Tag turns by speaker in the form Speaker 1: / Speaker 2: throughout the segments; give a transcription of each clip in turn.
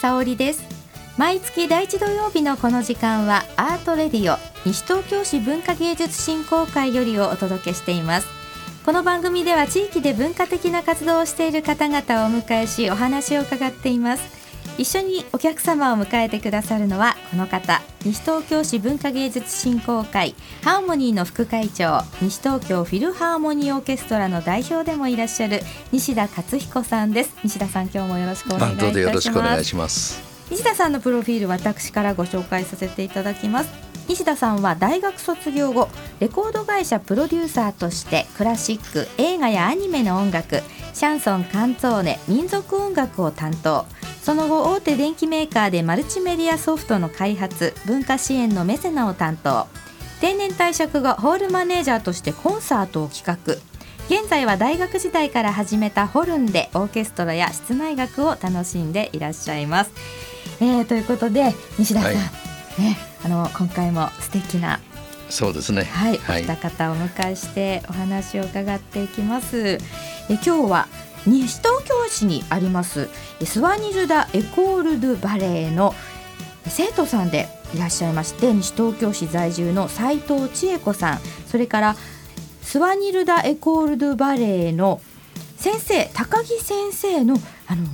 Speaker 1: 沙織です。毎月第一土曜日のこの時間はアートレディオ西東京市文化芸術振興会よりをお届けしています。この番組では地域で文化的な活動をしている方々をお迎えしお話を伺っています。一緒にお客様を迎えてくださるのはこの方西東京市文化芸術振興会ハーモニーの副会長西東京フィルハーモニーオーケストラの代表でもいらっしゃる西田勝彦さんです。西田さん今日もよろしくお願いいたします。
Speaker 2: よろしくお願いします。
Speaker 1: 西田さんのプロフィール私からご紹介させていただきます。西田さんは大学卒業後レコード会社プロデューサーとしてクラシック映画やアニメの音楽シャンソンカンツォーネ民族音楽を担当。その後大手電機メーカーでマルチメディアソフトの開発文化支援のメセナを担当。定年退職後ホールマネージャーとしてコンサートを企画現在は大学時代から始めたホルンでオーケストラや室内楽を楽しんでいらっしゃいます。えー、ということで西田さん、はい、ね、あの今回も素敵な
Speaker 2: そうですね。
Speaker 1: はい、はい、お二方をお迎えしてお話を伺っていきます。え今日は西東京市にありますスワニルダ・エコール・ドゥ・バレーの生徒さんでいらっしゃいまして西東京市在住の斉藤千恵子さんそれからスワニルダ・エコール・ドゥ・バレーの先生高木先生のあの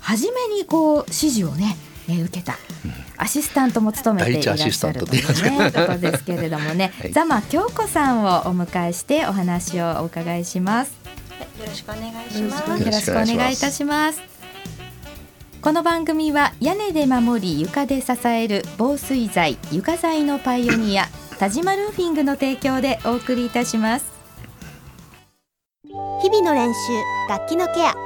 Speaker 1: 初めにこう指示をね、え受けた、アシスタントも務めていらっしゃるという、ね、ことですけれどもね、はい、ザマ京子さんをお迎えしてお話をお伺いします。
Speaker 3: よろしくお願いします。よ
Speaker 1: ろしくお願いいたします。この番組は屋根で守り床で支える防水材床材のパイオニア田島ルーフィングの提供でお送りいたします
Speaker 4: 日々の練習楽器のケア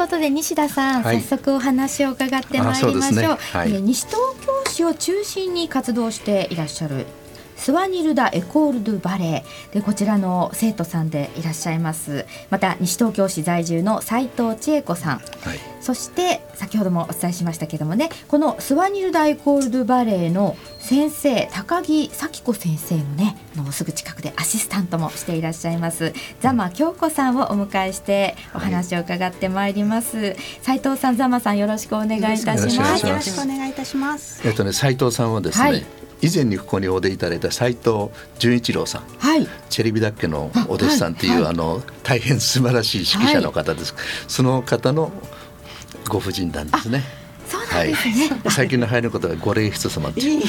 Speaker 1: ことで西田さん、はい、早速お話を伺ってまいりましょう、ね。はい、西東京市を中心に活動していらっしゃるスワニルダ・エコール・ドゥ・バレー。でこちらの生徒さんでいらっしゃいます。また西東京市在住の斉藤千恵子さん、はい、そして先ほどもお伝えしましたけどもねこのスワニルダ・エコール・ドゥ・バレーの先生高木咲子先生のねのすぐ近くでアシスタントもしていらっしゃいます。ザマ京子さんをお迎えしてお話を伺ってまいります、斉、藤さんザマさんよろしくお願いいたします。
Speaker 3: よろしくお願いいたします。
Speaker 2: えっとね斉藤さんはですね、はい以前にここにお出いただいた斉藤純一郎さん、はい、チェリビダッケのお弟子さんという、はい、あの大変素晴らしい指揮者の方です、はい、その方のご婦人なんですね。
Speaker 1: はい、
Speaker 2: 最近の流行ることはご礼人様っていう。
Speaker 1: え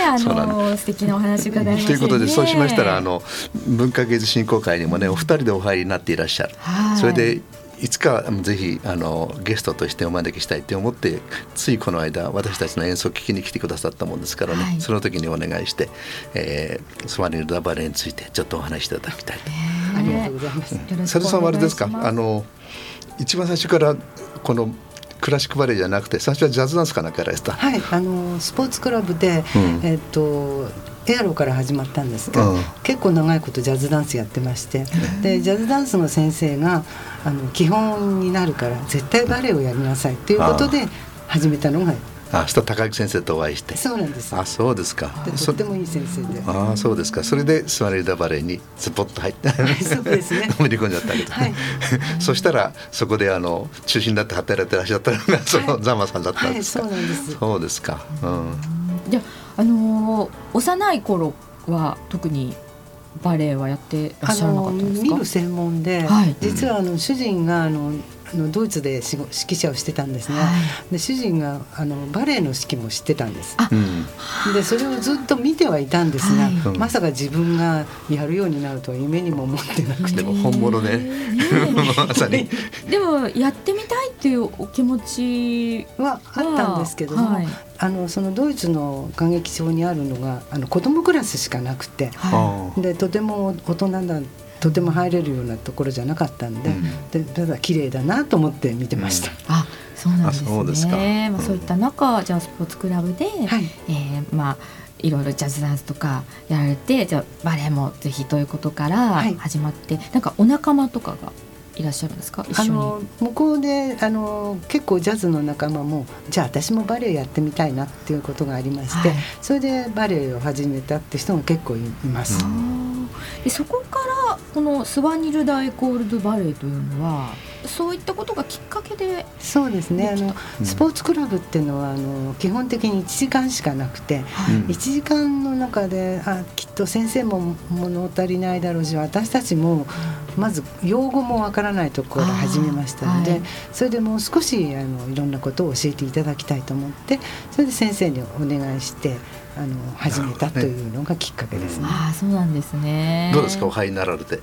Speaker 1: ー、あの素敵なお話伺いまし、ね、
Speaker 2: ということでそうしましたらあの文化芸術振興会にもねお二人でお入りになっていらっしゃる。それでいつかぜひあのゲストとしてお招きしたいと思ってついこの間私たちの演奏を聴きに来てくださったもんですからね、はい、その時にお願いして、えー、スワニルダバレーについてちょっとお話しいただきたいと。
Speaker 3: ありがとうございます。
Speaker 2: 佐藤さんはあれですか？あの一番最初からこのクラシックバレエじゃなくて最初はジャズダンスかなんかやられた？
Speaker 3: はい、あのスポーツクラブで、うん、えっ、とエアロから始まったんですが、うん、結構長いことジャズダンスやってまして、でジャズダンスの先生があの基本になるから絶対バレエをやりなさいということで始めたのが
Speaker 2: あ、した高木先生とお会いして。
Speaker 3: そうなんです。
Speaker 2: あ、そうですか。
Speaker 3: とってもいい先生で。
Speaker 2: あ、そうですか。それでスワレルダバレーにスポッと入って。
Speaker 3: そうですね。
Speaker 2: のめり込んじゃったけど。はい、そしたら、そこで、あの、中心だって働いてらっしゃったのが、そのザマさんだったんですか。
Speaker 3: はい、そうなんです。
Speaker 2: そうですか。うん。
Speaker 1: じゃ、あのー、幼い頃は、特に。バレエはやってらっしゃらなかったんですか？
Speaker 3: 見る専門で、はい、実はあの主人があのあのドイツで指揮者をしてたんですね、はい、で主人があのバレエの指揮も知ってたんです。でそれをずっと見てはいたんですが、はい、まさか自分がやるようになるとは夢にも思ってなくて。
Speaker 2: でも本物ね。まさに。
Speaker 1: でもやってみたいっていうお気持ち
Speaker 3: はあったんですけども、はい、あのそのドイツの歌劇場にあるのがあの子供クラスしかなくて、でとても大人だとても入れるようなところじゃなかったんで,、でただ綺麗だなと思って見てました。
Speaker 1: あそうなんですね。まあ、そういった中じゃあスポーツクラブで、はい、えー、まあいろいろジャズダンスとかやられてじゃあバレエもぜひということから始まって、はい、なんかお仲間とかがいらっしゃるんですか？あの
Speaker 3: 向こうであの結構ジャズの仲間もじゃあ私もバレエやってみたいなっていうことがありまして、はい、それでバレエを始めたって人も結構います。
Speaker 1: でそこからこのスワニルダ・エコールド・バレエというのはそういったことがきっかけで
Speaker 3: そうですね。あの、スポーツクラブっていうのはあの基本的に1時間しかなくて、はい、1時間の中であきっと先生も物足りないだろうし私たちもまず用語もわからないところから始めましたので、はい、それでもう少しあのいろんなことを教えていただきたいと思ってそれで先生にお願いしてあの始めたというのがきっかけですね。ね
Speaker 1: あそうなんですね。
Speaker 2: どうですか？お入りになられて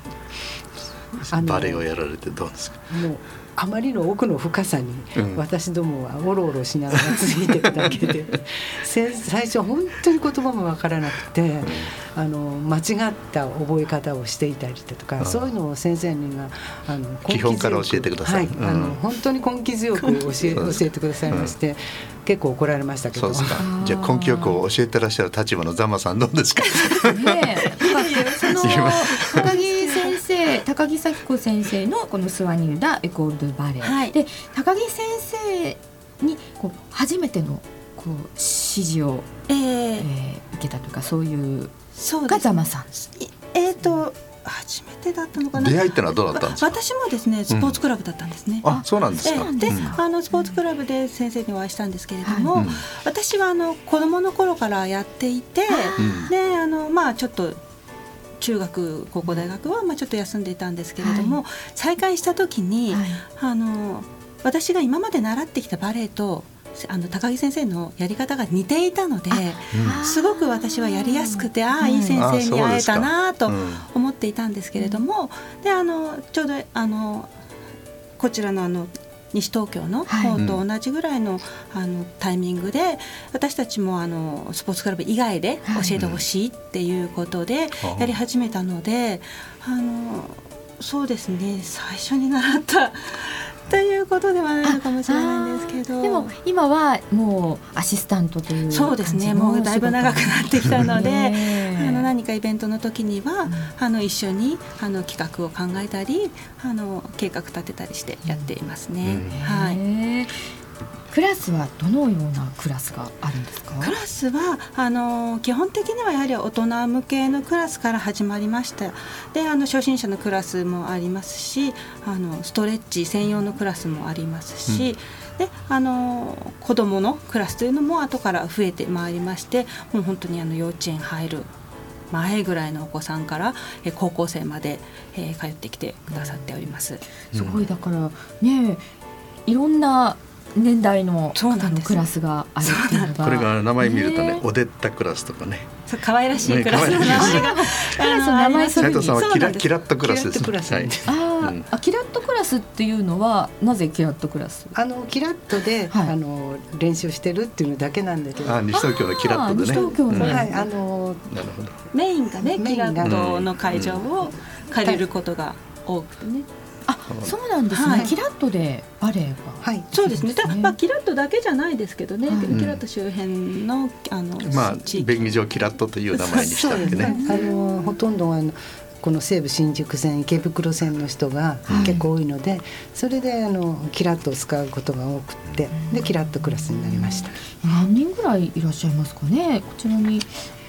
Speaker 2: バレエをやられてどうですか？
Speaker 3: もうあまりの奥の深さに私どもはおろおろしながらついてるだけで、最初本当に言葉も分からなくて、あの間違った覚え方をしていたりとかそういうのを先生にが
Speaker 2: あの基本から教えてください、はい、
Speaker 3: あの本当に根気強く教え 教えてくださいまして。結構怒られましたけど。
Speaker 2: じゃあ根気よく教えてらっしゃる立場のザマさんどうですか？ね
Speaker 1: その高木先生高木咲子先生のこのスワニルダエコールドバレエ、はい、で高木先生にこう初めてのこう指示を、えー、えー、受けたというかそういうそうがザマさん。
Speaker 5: えっ、ー、と初めてだったのかな。
Speaker 2: 出会いってのはどうだったんですか？
Speaker 5: 私もですね、スポーツクラブだったんですね。
Speaker 2: うん、あ、そうなんですか？
Speaker 5: で、あのスポーツクラブで先生にお会いしたんですけれども、はい、私はあの子供の頃からやっていて、で、あのまあちょっと。中学高校大学はまあちょっと休んでいたんですけれども、はい、再開した時に、はい、あの私が今まで習ってきたバレエとあの高木先生のやり方が似ていたので、うん、すごく私はやりやすくてああいい先生に会えたなと思っていたんですけれども、であのちょうどあのこちらのあの西東京の方と同じぐらいの,、あのタイミングで私たちもあのスポーツクラブ以外で教えてほしいっていうことでやり始めたので、あのそうですね。最初に習ったということではないのかもしれないんですけど。
Speaker 1: でも今はもうアシスタントという
Speaker 5: そうですね。もうだいぶ長くなってきたのであの何かイベントの時には、うん、あの一緒にあの企画を考えたりあの計画立てたりしてやっていますね。うん、はい
Speaker 1: クラスはどのようなクラスがあるんですか？
Speaker 5: クラスはあの基本的にはやはり大人向けのクラスから始まりました。であの初心者のクラスもありますしあのストレッチ専用のクラスもありますし、うん、であの子どものクラスというのも後から増えてまいりましてもう本当にあの幼稚園入る前ぐらいのお子さんからえ高校生まで、えー、通ってきてくださっております。
Speaker 1: すごい。だからねいろんな年代の方のクラスがあるっていうのが。
Speaker 2: これが名前見るとね、オデッタクラスとかね。
Speaker 5: 可愛らしいクラスの名前が、
Speaker 2: 名前斉藤さんはキラキラットクラス。です。
Speaker 1: はい、あ、あキラットクラスっていうのはなぜキラットクラス？
Speaker 3: あのキラットで、はい、あの練習してるっていうのだけなんだけど。
Speaker 2: あ西東京のキラットでね。西東京
Speaker 3: の、はいあの
Speaker 5: なるほど。メインがねキラットの会場を借りることが多くてね。
Speaker 1: あ、そうなんですね。はい、キラットでバレエが。
Speaker 5: はい、そうですね。たまあキラットだけじゃないですけどね。うん、キラット周辺のあの
Speaker 2: まあ便宜上キラットという名前にしたんでね。
Speaker 3: あのほとんどあの。この西武新宿線池袋線の人が結構多いので、はい、それであのキラットを使うことが多くてでキラットクラスになりました
Speaker 1: 何人ぐらいいらっしゃいますかね？こちらに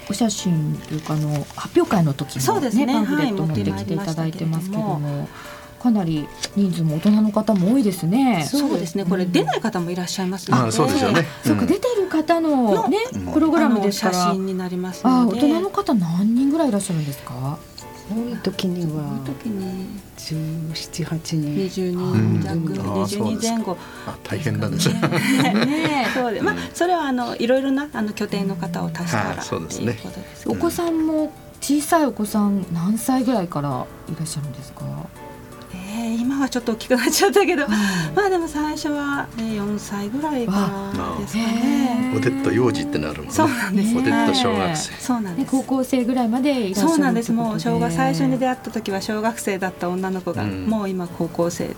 Speaker 1: お写真というかあの発表会の時の、ね、ねパンフレット持ってきていただいてますけども。かなり人数も大人の方も多いですね。
Speaker 5: そうですね。これ出ない方もいらっしゃいます
Speaker 2: ので、そうですよね。
Speaker 1: そうか出てる方のねプログラムです
Speaker 5: から写真になります
Speaker 1: あ、大人の方何人ぐらいいらっしゃるんですか？
Speaker 3: 多い時には
Speaker 5: 多い時に
Speaker 3: 十七八人、
Speaker 5: 二十人弱、二十人前後。
Speaker 2: あ大変なん ですね。
Speaker 5: ねそうで、まあそれはあのいろいろなあの拠点の方を足したら
Speaker 2: そうですね。
Speaker 1: お子さんも小さいお子さん何歳ぐらいからいらっしゃるんですか？
Speaker 5: えー、今はちょっと大きくなっちゃったけど、まあでも最初は、ね、4歳ぐらいからですかね。
Speaker 2: おでっと幼児ってなるもんね。
Speaker 5: そうなんです、
Speaker 2: おでっと小学生。
Speaker 5: そうなんです。
Speaker 1: 高校生ぐらいまで
Speaker 5: そうなんです。もう小学最初に出会った時は小学生だった女の子が、うん、もう今高校生で、ね、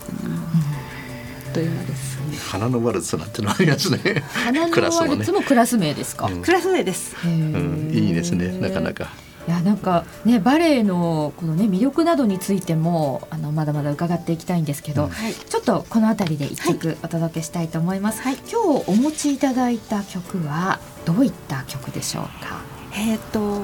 Speaker 5: というのです。
Speaker 2: 花のワルツなんてのありますね。
Speaker 1: 花のワルツもクラス名ですか？
Speaker 5: クラス名です。
Speaker 2: うん、いいですね。なかなか。
Speaker 1: いやなんかねバレエのこのね魅力などについてもあのまだまだ伺っていきたいんですけど、はい、ちょっとこの辺りで一曲お届けしたいと思います、はい、今日お持ちいただいた曲はどういった曲でしょうか？
Speaker 5: えっ、と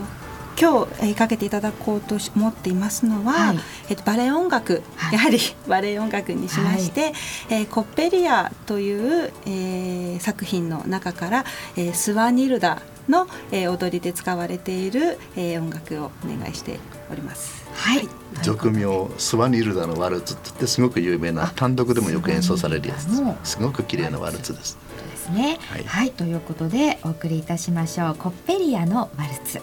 Speaker 5: 今日、えー、かけていただこうと思っていますのは、はい、えー、とバレエ音楽、はい、やはり バレエ音楽にしまして、はい、えー、コッペリアという、えー、作品の中から、えー、スワニルダの、えー、踊りで使われている、えー、音楽をお願いしております。
Speaker 1: はい。
Speaker 2: 俗名スワニルダのワルツってすごく有名な単独でもよく演奏されるやつです。すごく綺麗なワルツです。
Speaker 1: ですね。はい、はい、ということでお送りいたしましょう。コッペリアのワルツ。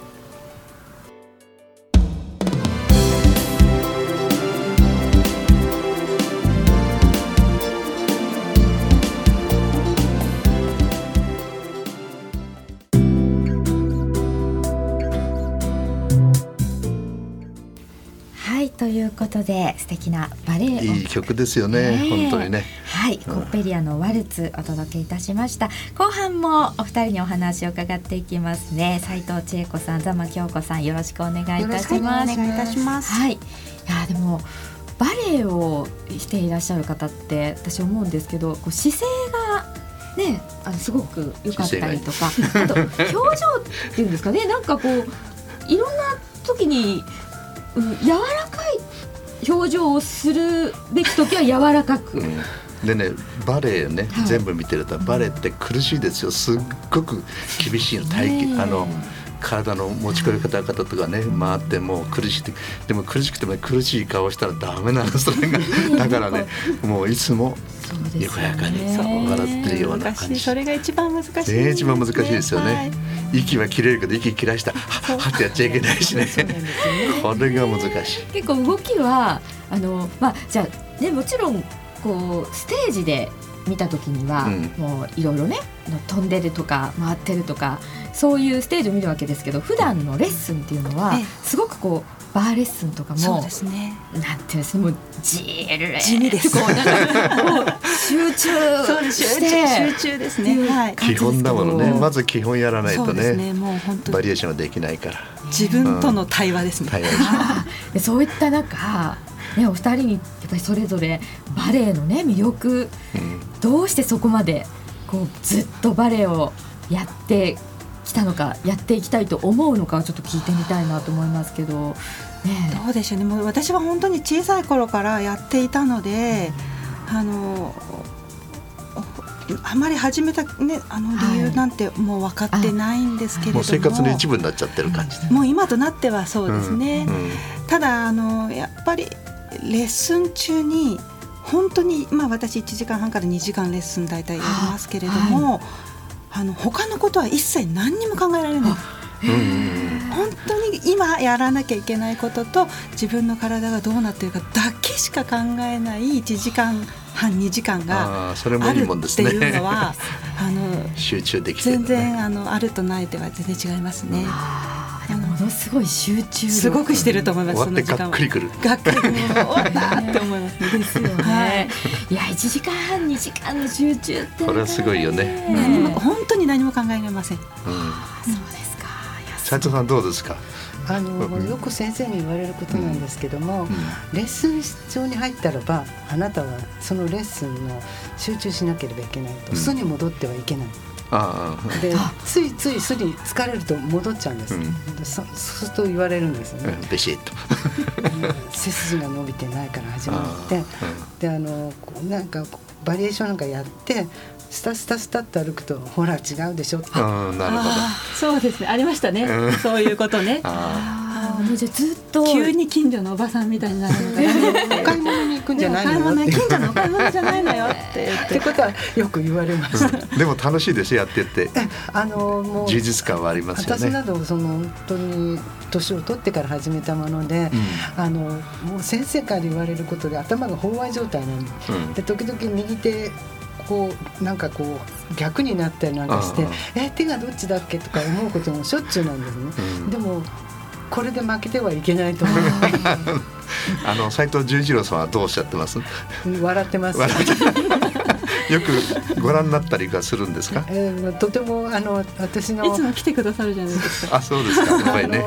Speaker 1: ということで素敵なバレエ
Speaker 2: いい曲ですよね、ね、本当にね。
Speaker 1: はい、うん、コッペリアのワルツお届けいたしました。後半もお二人にお話を伺っていきますね。斉藤千恵子さん座間京子さんよろしくお願いいたします。
Speaker 5: お願いいたします。
Speaker 1: はい。いやでもバレエをしていらっしゃる方って私思うんですけどこう姿勢がねあのすごく良かったりとかあと表情っていうんですかね。なんかこういろんな時にうん、柔らかい表情をするべき時は柔らかく。うん。
Speaker 2: でねバレエね、はい、全部見てるとバレエって苦しいですよ。すっごく厳しいの体型。あの体の持ち込み方とかね回ってもう苦しいでも苦しくても、ね、苦しい顔したらダメなのそれがだからねもういつもにこやかに笑ってるような感じ。
Speaker 5: それが一番難しい、
Speaker 2: ね、一番難しいですよね、はい、息は切れるけど息切らした。ははってやっちゃいけないしね。これが難しい。
Speaker 1: 結構動きはあのまあじゃあねもちろんこうステージで見た時には、うん、もういろいろね飛んでるとか回ってるとかそういうステージを見るわけですけど普段のレッスンっていうのはすごくこうバーレッスンとかも
Speaker 5: そうですね。
Speaker 1: なんていうんですもうじー
Speaker 5: 地味です。
Speaker 1: こうなんか集中して
Speaker 5: 集中ですね、
Speaker 2: はい、基本だものね。まず基本やらないとね。ね。もう本当バリエーションはできないから。
Speaker 5: 自分との対話ですね、
Speaker 1: うん、そういった中ね、お二人にやっぱりそれぞれバレエのね魅力、うん、どうしてそこまでこうずっとバレエをやってきたのかやっていきたいと思うのかちょっと聞いてみたいなと思いますけど、ね、
Speaker 5: どうでしょうね。もう私は本当に小さい頃からやっていたので、うん、あのあまり始めた、ね、あの理由なんてもう分かってないんですけれども、はい、
Speaker 2: 生活の一部になっちゃってる感じ。
Speaker 5: もう今となってはそうですね、うん。うん、ただあのやっぱりレッスン中に本当に、まあ、私1時間半から2時間レッスン大体やりますけれども、はい、あの他のことは一切何にも考えられない。本当に今やらなきゃいけないことと自分の体がどうなっているかだけしか考えない1時間半2時間があるっていうのは
Speaker 2: あの 集中でき
Speaker 5: 全然あのあるとないでは全然違いますね。
Speaker 1: ものすごい集中
Speaker 5: すごくしてると思います。
Speaker 2: その時間がっくりくる。
Speaker 5: がっくりくる。終わったって思いますね。
Speaker 1: ですよね。はい、いや一時間半二時間の集中って
Speaker 2: これはすごいよね。
Speaker 5: 何も本当に何も考えられません。うん、
Speaker 1: そうですか。
Speaker 2: 斉藤さんどうですか？
Speaker 3: あのよく先生に言われることなんですけども、うん、レッスン室に入ったらばあなたはそのレッスンの集中しなければいけないと、素に戻ってはいけない。でついついすに疲れると戻っちゃうんです、うん、そそうすると言われるんですよね、
Speaker 2: ビシッと。
Speaker 3: 背筋が伸びてないから始まって、うん、であのなんかバリエーションなんかやってスタスタスタっと歩くとほら違うでしょって。
Speaker 2: なるほど。
Speaker 5: そうですね。ありましたね、そういうことね。あ
Speaker 1: もうじゃずっと
Speaker 5: 急に近所のおばさんみたいになるの
Speaker 3: お買い物に行くんじゃないの
Speaker 5: よ近所のお買い物じゃないのよって言って。
Speaker 3: ことはよく言われました。
Speaker 2: でも楽しいですやってて。
Speaker 3: あのも
Speaker 2: う充実感はありますよ
Speaker 3: ね。私などその本当に年を取ってから始めたもので、うん、あのもう先生から言われることで頭が飽和状態なんでうん、で時々右手こうなんかこう逆になったりなんかしてえ手がどっちだっけとか思うこともしょっちゅうなんですね。うん、でもこれで負けてはいけないと思う。
Speaker 2: あの斉藤十一郎さんはどうおっしゃってます？
Speaker 3: 笑ってます。
Speaker 2: よくご覧になったりがするんですか？
Speaker 3: えー、とてもあの私の
Speaker 5: いつも来てくださるじゃないですか。
Speaker 2: あ、そうですか。やっぱりね。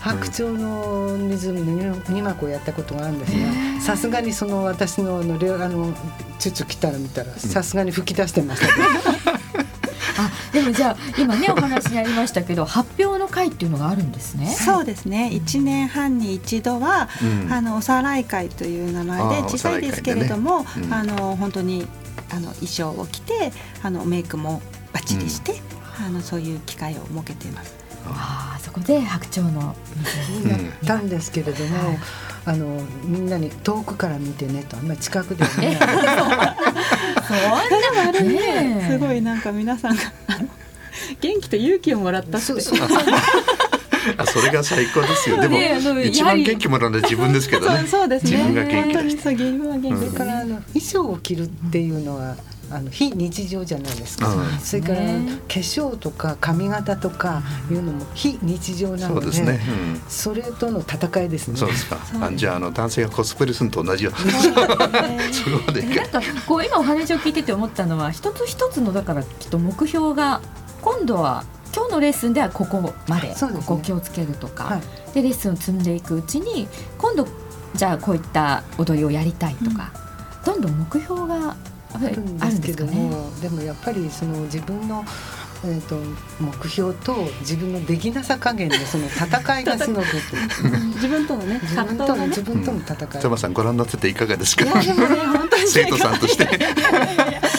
Speaker 3: 白鳥の湖の二幕をやったことがあるんですが、さすがにその私のあのあのチュチュ来たら見たらさすがに吹き出してました。
Speaker 1: あでもじゃあ今ねお話にありましたけど発表の会っていうのがあるんですね。
Speaker 5: そうですね。一年半に一度は、うん、あのおさらい会という名前で小さいですけれども、あねうん、あの本当にあの衣装を着てあのメイクもバッチリして、うん、あのそういう機会を設けています。
Speaker 1: ああそこで白鳥の
Speaker 3: 水やったんですけれども、あのみんなに遠くから見てねとあんまり近くでね。そんな
Speaker 5: あれね、すごいなんか皆さんが元気と勇気をもらったって。
Speaker 2: あそれが最高ですよ。でも、ね、一番元気もらうのは自分ですけどね。
Speaker 5: そうですね。
Speaker 2: 自分が元気。
Speaker 5: そ
Speaker 3: れからあの衣装を着るっていうのはあの非日常じゃないですか、うん、それから化粧とか髪型とかいうのも非日常なのでそ、ねうん、それとの戦いですね。
Speaker 2: そうですか。あじゃああの男性がコスプレすると同じよ。そ こ
Speaker 1: までなんかこう今お話を聞いてて思ったのは一つ一つのだからきっと目標が今度は今日のレッスンではここまで、ね、ここ気をつけるとか、はい、でレッスンを積んでいくうちに今度じゃあこういった踊りをやりたいとか、うん、どんどん目標が
Speaker 3: あるんですけども、ね、でもやっぱりその自分のえーと、目標と自分のできなさ加減のその戦いがすごく
Speaker 5: 自分とのね
Speaker 3: 自分との、ね、自分との戦い。
Speaker 2: うん、さんご覧になってていかがですか？生徒さんとして。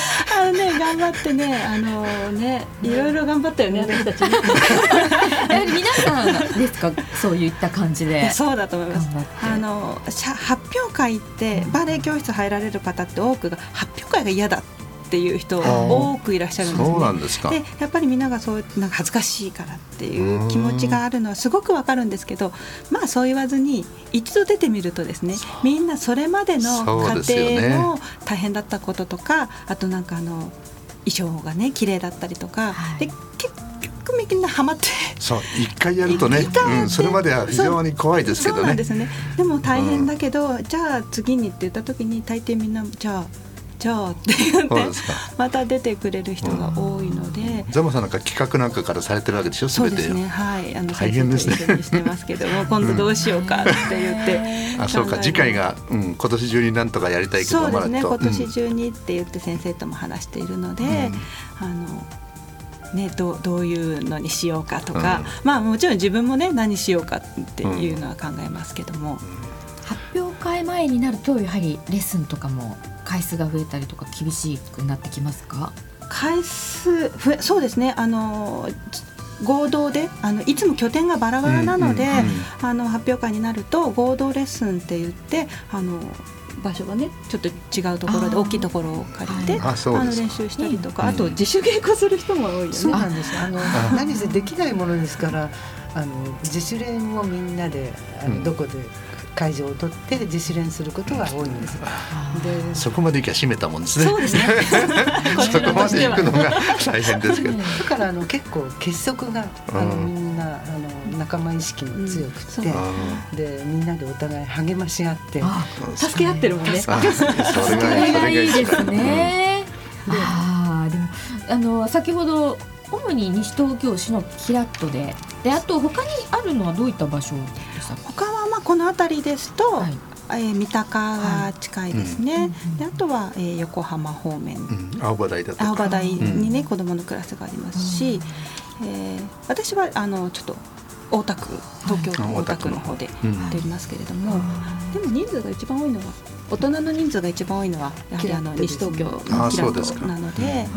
Speaker 5: 頑張ってねあのねいろいろ頑張ったよね私たち、ね。
Speaker 1: やはり皆さんですか？そういった感じで。
Speaker 5: そうだと思います。あの発表会ってバレエ教室入られる方って多くが発表会が嫌だっていう人多くいらっしゃるんですね。そうなんですか。でやっぱりみんながそうなんか恥ずかしいからっていう気持ちがあるのはすごくわかるんですけどまあそう言わずに一度出てみるとですねみんなそれまでの過程の大変だったこととか、ね、あとなんかあの衣装がね綺麗だったりとか、はい、で結局みんなハマって
Speaker 2: そう一回やるとね、うん、それまでは非常に怖いですけどね。
Speaker 5: でね。でも大変だけど、うん、じゃあ次にって言った時に大抵みんなじゃあじゃあって言ってまた出てくれる人が多いので、
Speaker 2: ザマさんなんか企画なんかからされてるわけでしょ
Speaker 5: そうですね。はい。あの大変ですね。してますけど も今度どうしようかって言って、
Speaker 2: うん、あそうか。次回が、うん、今年中になんとかやりたいけど
Speaker 5: そうですね。今年中にって言って先生とも話しているので、うん、あのね、どどういうのにしようかとか、うん、まあもちろん自分もね何しようかっていうのは考えますけども、
Speaker 1: 発表会前になるとやはりレッスンとかも回数が増えたりとか厳しくなってきますか？
Speaker 5: 回数増えそうですね。あの合同であのいつも拠点がバラバラなので、あの発表会になると合同レッスンって言ってあの場所がねちょっと違うところで大きいところを借りてあの練習したりとか、あと自主稽古する人も多いよね。
Speaker 3: そうなんですあの何せできないものですからあの自主練をみんなであの、どこで会場を取って自主練することが多いんです。
Speaker 2: でそこまで行きゃ閉めたもんですね。
Speaker 5: そうですね。
Speaker 2: そこまで行くのが大変ですけど。だ
Speaker 3: からあの結構結束があのみんなあの仲間意識も強くて、でみんなでお互い励まし合って
Speaker 5: 助け合ってるもんね。そ
Speaker 1: れがいいですね。ああでもあの先ほど主に西東京市のキラットでであと他にあるのはどういった場所でしたか
Speaker 5: 他はまあこの辺りですと、はい。えー、三鷹が近いですね、はい。うん、であとは、えー、横浜方面、う
Speaker 2: ん、青葉台だと
Speaker 5: 青葉台にね、うん、子どものクラスがありますし、うん、えー、私はあのちょっと大田区東京都大田区の方でやっておりますけれども、でも人数が一番多いのは大人の人数が一番多いのはやはりあの西東京のキラットなので、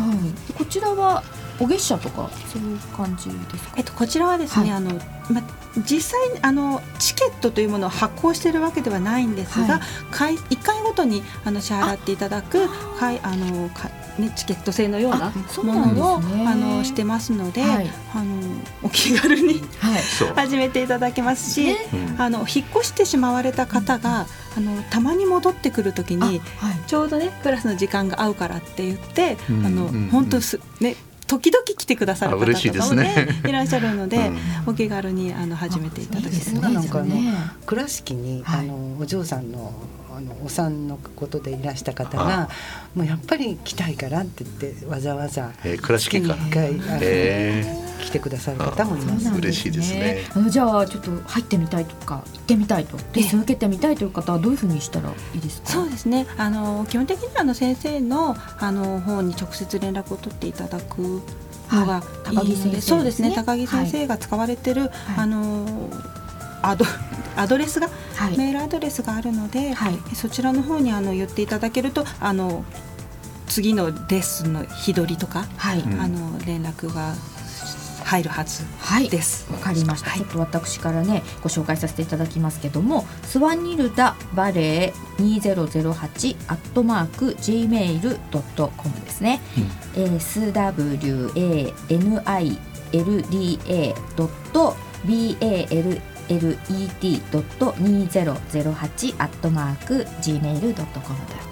Speaker 1: こちらはお月謝とかそういう感じですか。
Speaker 5: えっとこちらはですね、はい、あのま実際あのチケットというものを発行しているわけではないんですが、はい、1回ごとにあの支払っていただくかいあのかね、チケット制のようなものを、ね、あのしてますので、はい、あのお気軽に、はい、始めていただけますし、ね、あの引っ越してしまわれた方が、あのたまに戻ってくる時に、ちょうどねクラスの時間が合うからって言って、あの本当すね時々来てくださる方とかもねいらっしゃるので、お気軽にあの始めていただけ
Speaker 3: るなんかね倉敷に、あのお嬢さんのあのお産のことでいらした方がもうやっぱり来たいからって言ってわざわざ
Speaker 2: 月
Speaker 3: に1回あの来てくださる方もいます。
Speaker 2: 嬉しいですね。
Speaker 1: じゃあちょっと入ってみたいとか行ってみたいとレッスン受けてみたいという方はどういうふうにしたらいいですか？
Speaker 5: そうですね。あの基本的にあの先生のあの方に直接連絡を取っていただくのが高木先生、そうですね。高木先生が使われてる、あのアドアドレスが、はい、メールアドレスがあるので、はい、そちらの方にあの言っていただけるとあの次のレッスンの日取りとか、はい、あの連絡が入るはずです。
Speaker 1: わ、はい、かりました、はい、ちょっと私からねご紹介させていただきますけども、スワニルダバレー2008アットマーク gmail ドットコムですね。うん、えー、s w a n i l d a ドット b a l let.2008-gmail.com というこ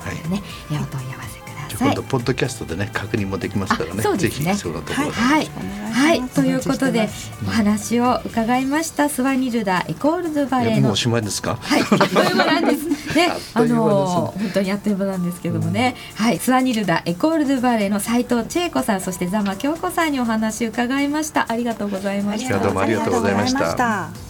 Speaker 1: とでね、はい、お問い合わせくださ
Speaker 2: い。今度ポッドキャストでね確認もできますからね。
Speaker 1: ね。
Speaker 2: ぜひそのところ
Speaker 1: はい、はい、ということでお話を伺いましたスワニルダエコールズバレー
Speaker 2: の。もうおしまいですか？
Speaker 1: はい、あっという間なんですね。あの本当にあっという間なんですけどもね、うん、はい、スワニルダエコールズバレーの斉藤千恵子さんそしてザマ京子さんにお話伺いました。ありがとうございました。
Speaker 2: どうもありがとうございました。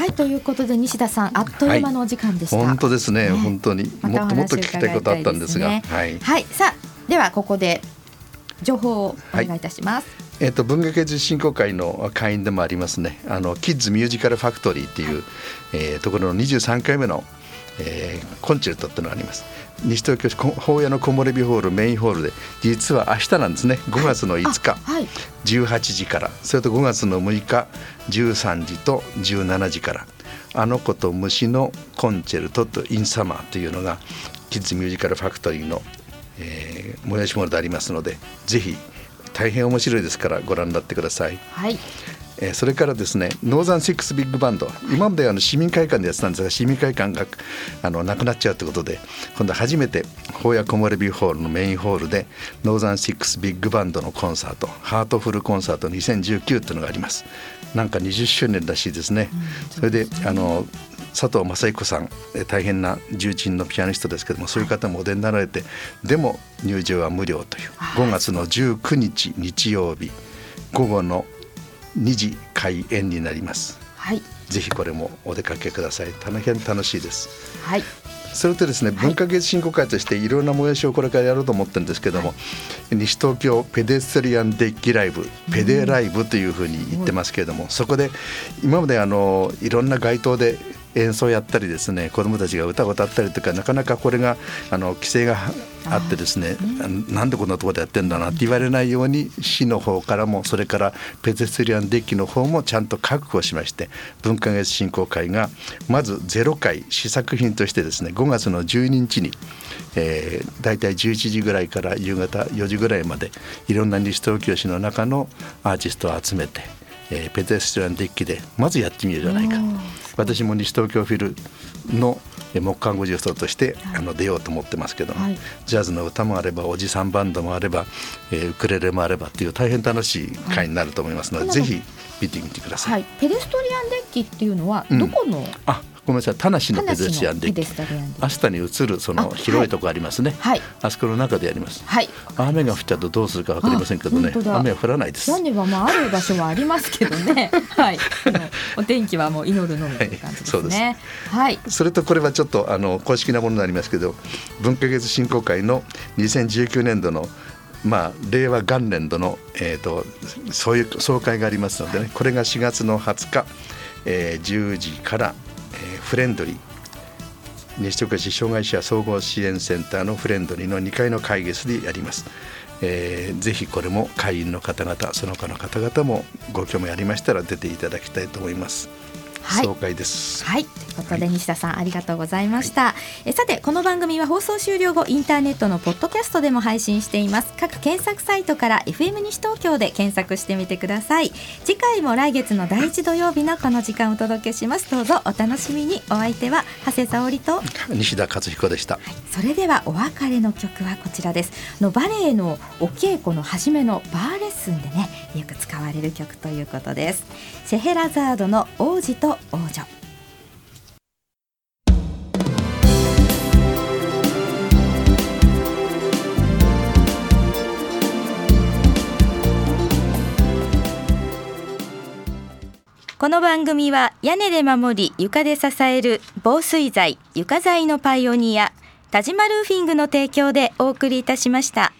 Speaker 1: はいということで西田さんあっという間のお時間でした、
Speaker 2: はい、本当ですね、ね、本当に。もっともっと聞きたいことあったんですが、ね、はい、
Speaker 1: はい、さあではここで情報をお願いいたします、
Speaker 2: はい、えっ、ー、と文学芸術振興会の会員でもありますね。あのキッズミュージカルファクトリーっていう、えー、ところの23回目の、えー、コンチェルトっていうのがあります西東京市法屋の木漏れ日ホールメインホールで実は明日なんですね。5月の5日、はい、18時から。それと5月の6日13時と17時から「あの子と虫のコンチェルトと in Summer」というのがキッズミュージカルファクトリーの、えー、催し物でありますのでぜひ大変面白いですからご覧になってください。
Speaker 1: はい
Speaker 2: えー、それからですねノーザンシックスビッグバンド。今まであの市民会館でやってたんですが市民会館があのなくなっちゃうということで今度初めて保谷こもれびホールのメインホールでノーザンシックスビッグバンドのコンサートハートフルコンサート2019っていうのがあります。なんか20周年らしいですね、それであの佐藤正彦さん大変な重鎮のピアニストですけどもそういう方もお出になられてでも入場は無料という。5月の19日日曜日午後の2時開演になります。
Speaker 1: はい。
Speaker 2: ぜひこれもお出かけください。大変楽しいです。
Speaker 1: はい。
Speaker 2: それとですね、文化芸術振興会としていろんな催しをこれからやろうと思ってるんですけども、はい、西東京ペデストリアンデッキライブペデライブというふうに言ってますけれども、そこで今まであのいろんな街頭で演奏やったりですね子どもたちが歌を歌ったりとかなかなかこれがあの規制があってですねなんでこんなところでやってんだなって言われないように市の方からもそれからペデストリアンデッキの方もちゃんと確保しまして文化芸術振興会がまず0回試作品としてですね5月の12日に、えー、大体11時ぐらいから夕方4時ぐらいまでいろんな西東京市の中のアーティストを集めて、えー、ペデストリアンデッキでまずやってみようじゃないか。私も西東京フィルの木管五重奏としてあの出ようと思ってますけども、はい、ジャズの歌もあればおじさんバンドもあれば、えー、ウクレレもあればっていう大変楽しい会になると思いますので、はい、ぜひ見てみてください、はい、
Speaker 1: ペデストリアンデッキっていうのはどこの、うん、
Speaker 2: あごめんなさい田無のペデストリアンでアスタに移るその広いとこありますね、はい、あそこの中でやります、はい、雨が降っちゃうとどうするかわかりませんけどね。雨は降らないです。
Speaker 1: 屋根はまあある場所はありますけどね。はい。お天気はもう祈るのみという感じですね、
Speaker 2: はい、それとこれはちょっとあの公式なものになりますけど文化芸術振興会の2019年度のまあ、令和元年度の、えーと、そういう総会がありますのでね。これが4月の20日、えー、10時から、えー、フレンドリー西東市障害者総合支援センターのフレンドリーの2階の会議室でやります。えー、ぜひこれも会員の方々その他の方々もご興味ありましたら出ていただきたいと思います。はい、総会です。
Speaker 1: はい、ということで西田さん、はい、ありがとうございました。はい、えさてこの番組は放送終了後インターネットのポッドキャストでも配信しています。各検索サイトから FM 西東京で検索してみてください。次回も来月の第一土曜日のこの時間をお届けします。どうぞお楽しみに。お相手は長谷沙織と
Speaker 2: 西田勝彦でした。
Speaker 1: それではお別れの曲はこちらです。のバレエのお稽古の初めのバーレッスンでねよく使われる曲ということです。シェヘラザードの王子王女この番組は屋根で守り床で支える防水材床材のパイオニア田島ルーフィングの提供でお送りいたしました。